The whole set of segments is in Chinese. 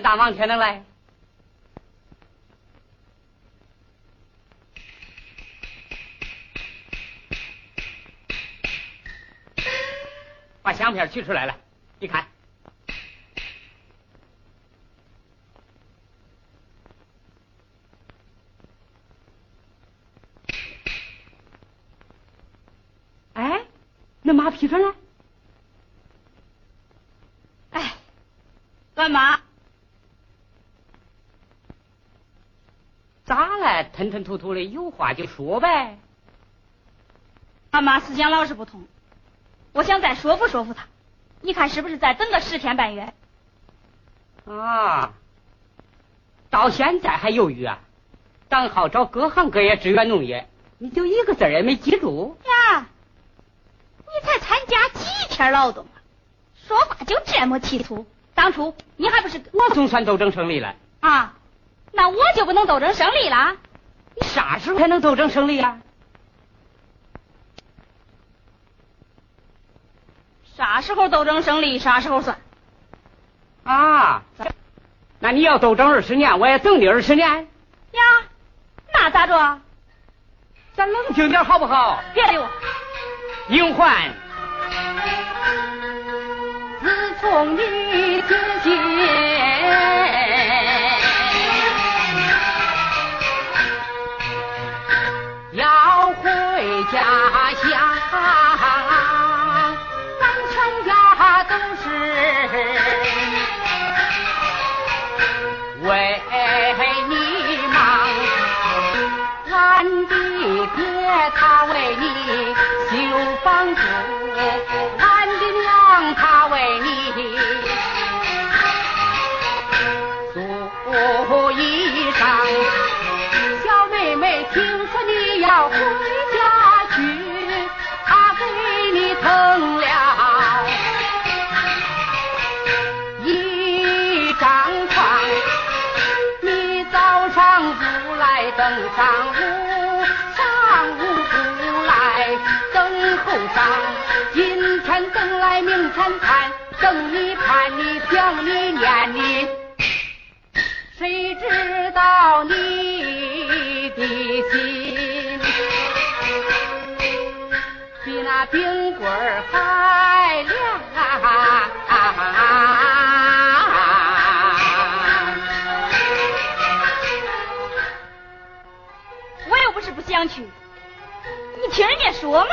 大忙天能来，把相片取出来了，你看。哎，那马匹车呢？哎，干嘛？咋了？吞吞吐吐的，有话就说呗。俺妈思想老是不同，我想再说服说服她。你看是不是再等个十天半月？啊，到现在还犹豫啊？党号召各行各业支援农业，你就一个字也没记住呀？你才参加几天劳动啊？说话就这么提粗？当初你还不是我总算斗争胜利了啊？那我就不能斗争胜利了？你啥时候才能斗争胜利啊？啥时候斗争胜利，啥时候算。啊，那你要斗争二十年，我也等你二十年。呀，那咋着？咱冷静点好不好？别理我。英焕，自从你来明天看，等你看你想你念你，谁知道你的心？比那冰棍还凉啊，我又不是不想去，你听人家说嘛。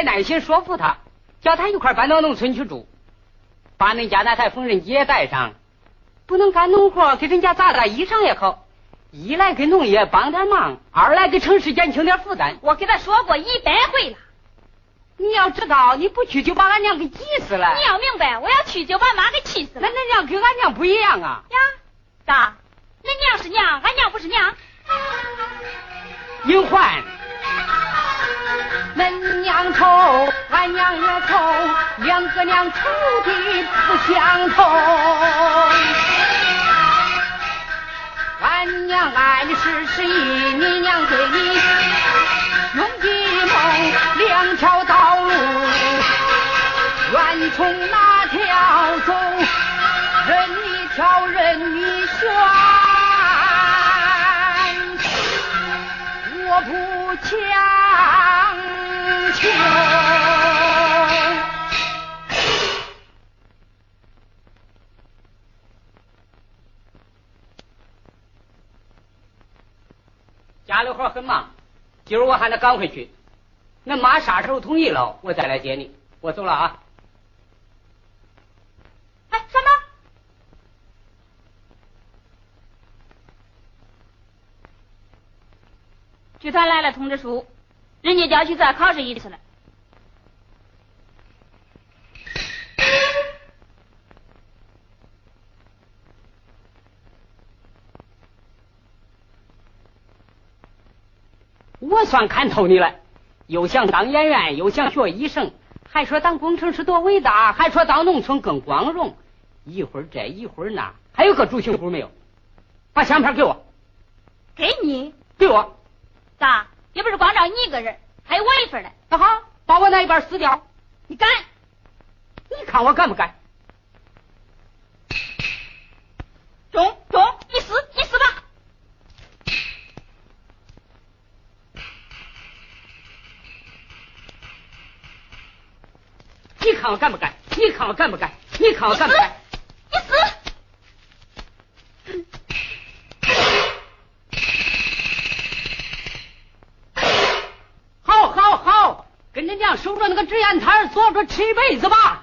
该耐心说服他，叫他一块搬到农村去住，把恁家那台缝纫机也带上。不能干农活，给人家打打衣裳也好。一来给农业帮点忙，二来给城市减轻点负担。我给他说过一百回了。你要知道，你不去就把俺娘给急死了。你要明白，我要去就把妈给气死了。那恁娘跟俺娘不一样啊。呀，咋？恁娘是娘，俺娘不是娘。英焕。恁娘愁，俺娘也愁，两个娘愁的不相同。俺娘爱的是十意，你娘对你用计谋，两条道路，愿从哪条走，任你挑，任你选，我不强。家里活很忙，今儿我还得赶回去。恁妈啥时候同意了，我再来接你。我走了啊！哎，什么？剧团来了通知书，人家叫去再考试一次了。我算看透你了，又想当演员，又想学医生，还说当工程师多伟大，还说当农村更光荣。一会儿这一会儿那，还有个主心骨没有？把相片给我。给你？给我。咋？也不是光找你一个人，还有我一份呢。那好，把我那一半撕掉。你敢？你看我敢不敢？中中，你撕，你撕吧。你看我敢不敢？你看我敢不敢？你看我敢不敢？你撕！好，好，好，跟着娘守着那个纸烟摊坐着吃一辈子吧。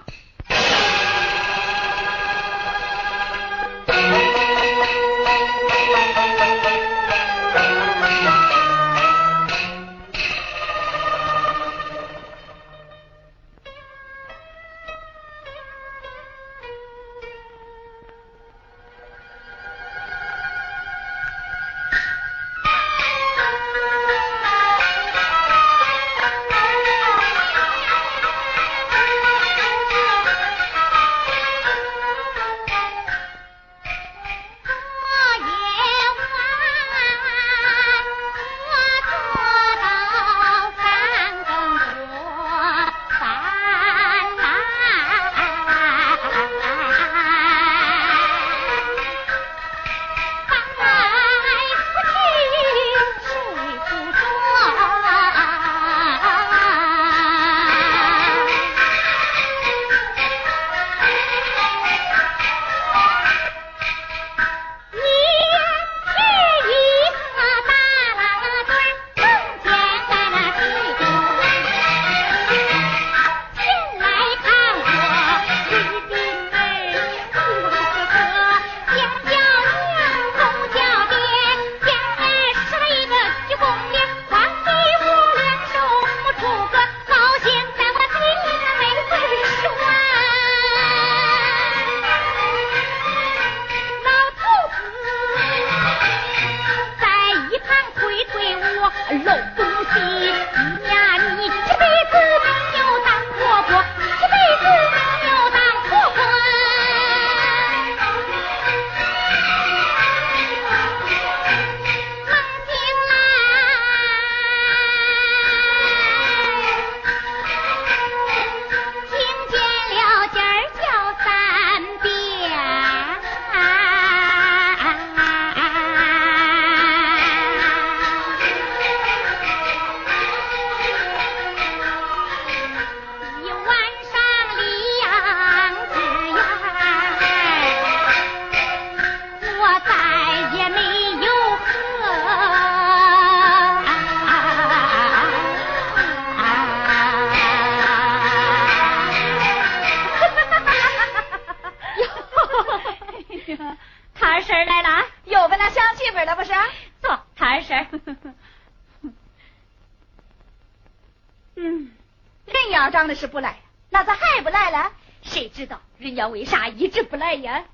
是不来，那咋还不来了？谁知道人家为啥一直不来呀？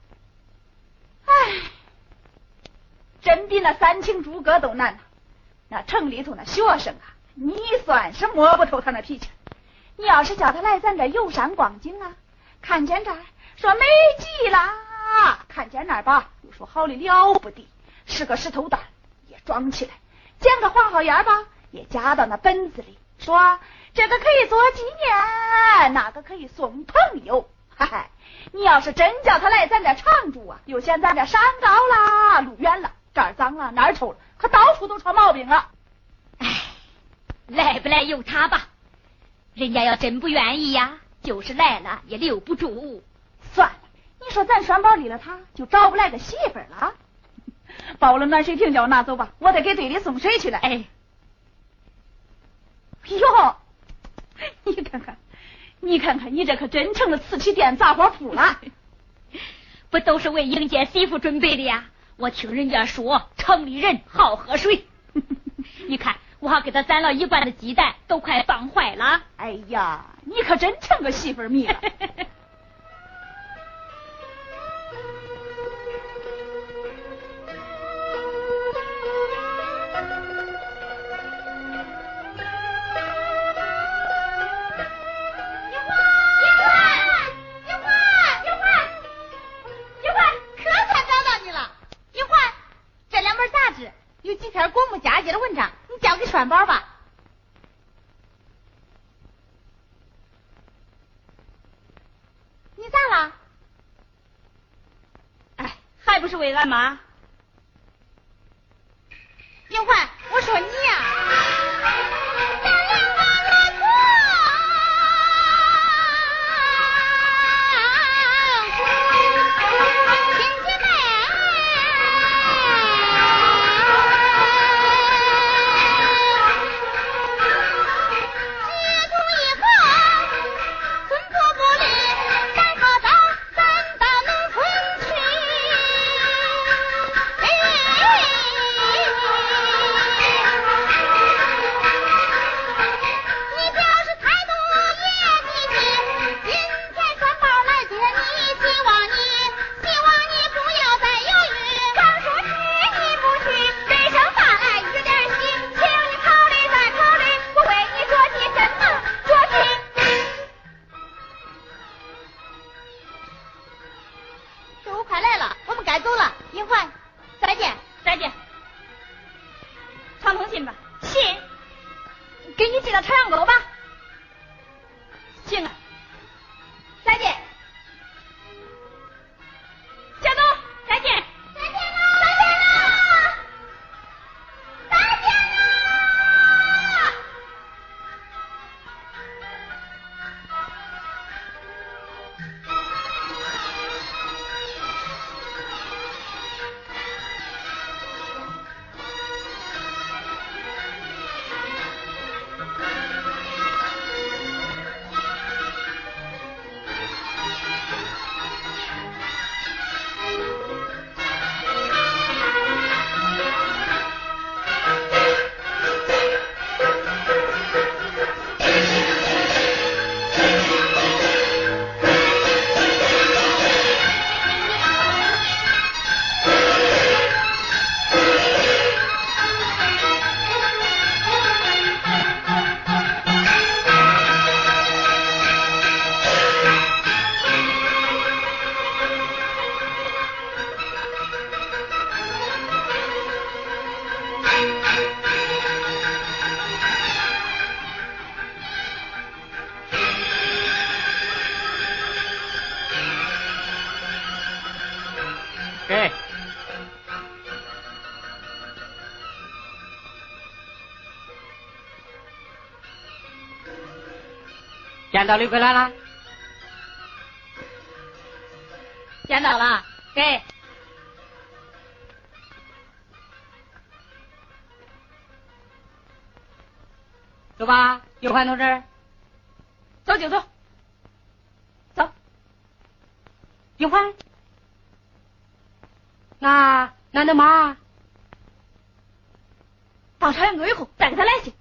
唉，真比那三清诸葛都难呐！那城里头那学生啊，你算是摸不透他那脾气。你要是叫他来咱这游山逛景啊，看见这儿说美极了，看见那儿吧又说好的了不得，是个石头蛋，也装起来，捡个黄好眼吧，也夹到那本子里，说这个可以做纪念，那个可以送朋友。嗨嗨，你要是真叫他来咱这常住啊，又嫌咱这山高啦，路远了，这儿脏了，那儿臭了，可到处都出毛病了。哎，来不来由他吧，人家要真不愿意呀，就是来了也留不住。算了。你说咱双宝离了他，就找不来个媳妇了。包了暖水瓶，叫我拿走吧，我得给队里送水去了。哎，哟，你看看，你看看，你这可真成了瓷器店杂货铺了。不都是为迎接媳妇准备的呀？我听人家说，城里人好喝水。你看，我还给他攒了一罐的鸡蛋，都快放坏了。哎呀，你可真成个媳妇迷了。转包吧，你咋了？哎，还不是为俺妈。见到李桂兰了，见到了，给，走吧，有欢同志，走就走，走，有欢，那那的妈，到朝阳沟以后再给他来信。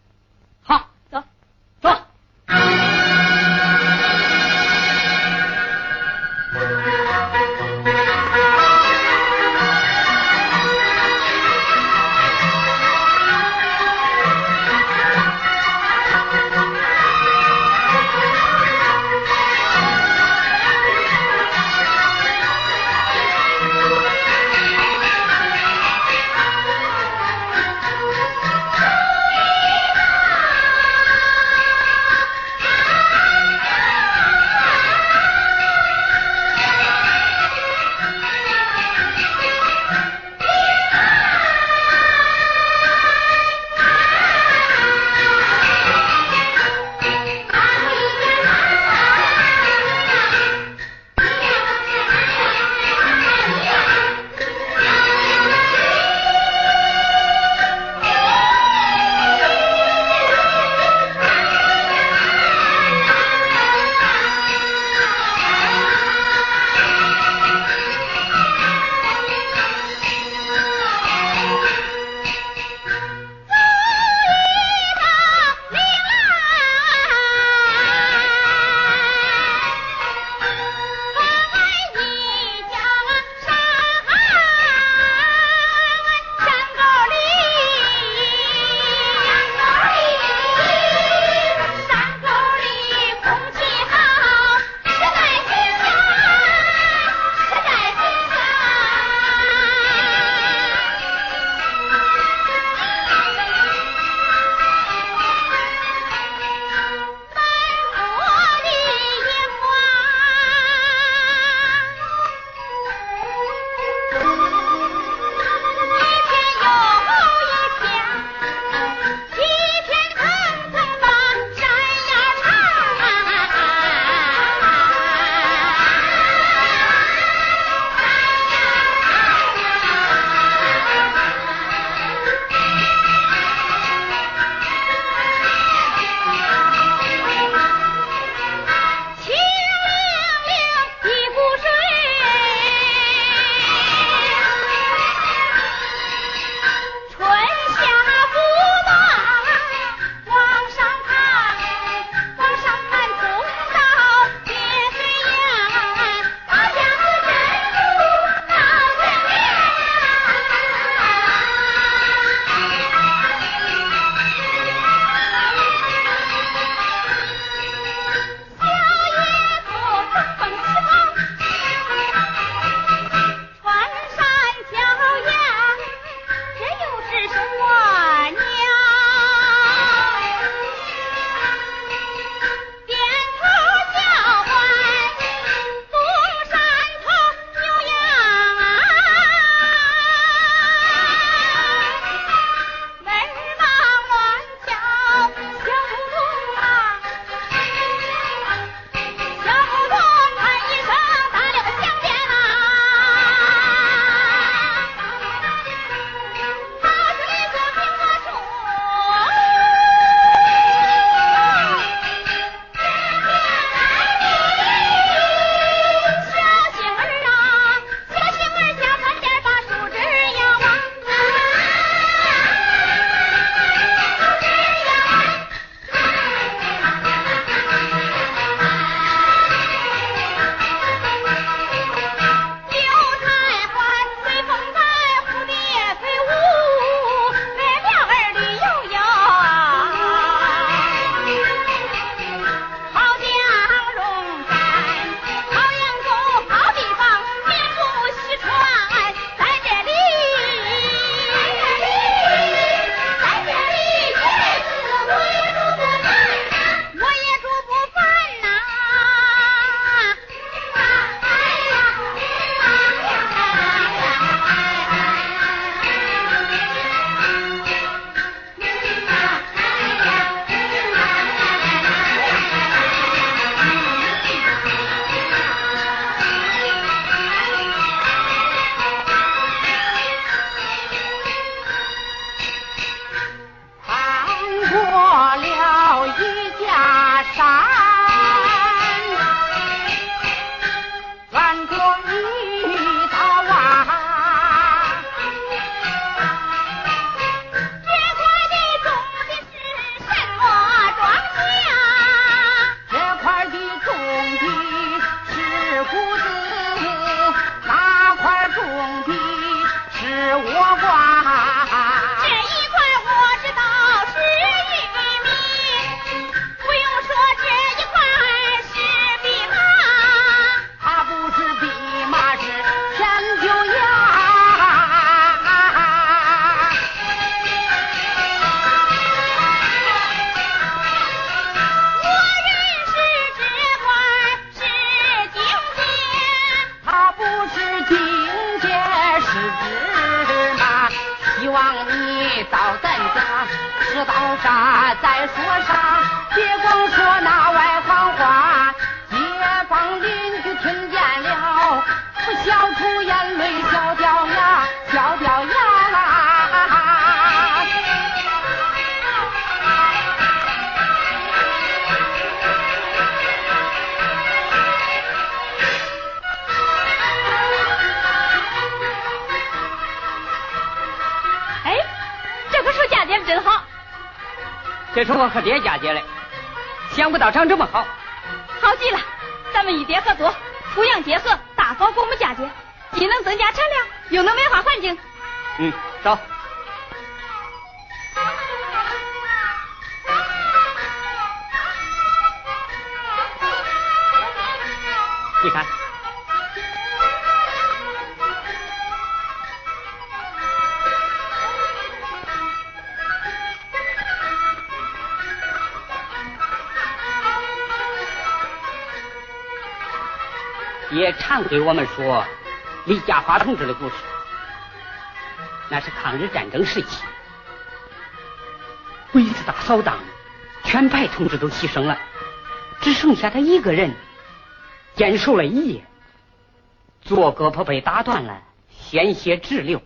这是我和爹嫁接了，想不到长这么好。好极了！咱们与爹合作，抚养结合，大搞公母嫁接，既能增加产量，又能美化环境。嗯，走。你看，也常给我们说李家华同志的故事。那是抗日战争时期，鬼子大扫荡，全排同志都牺牲了，只剩下他一个人，坚守了一夜，左胳膊被打断了，鲜血直流。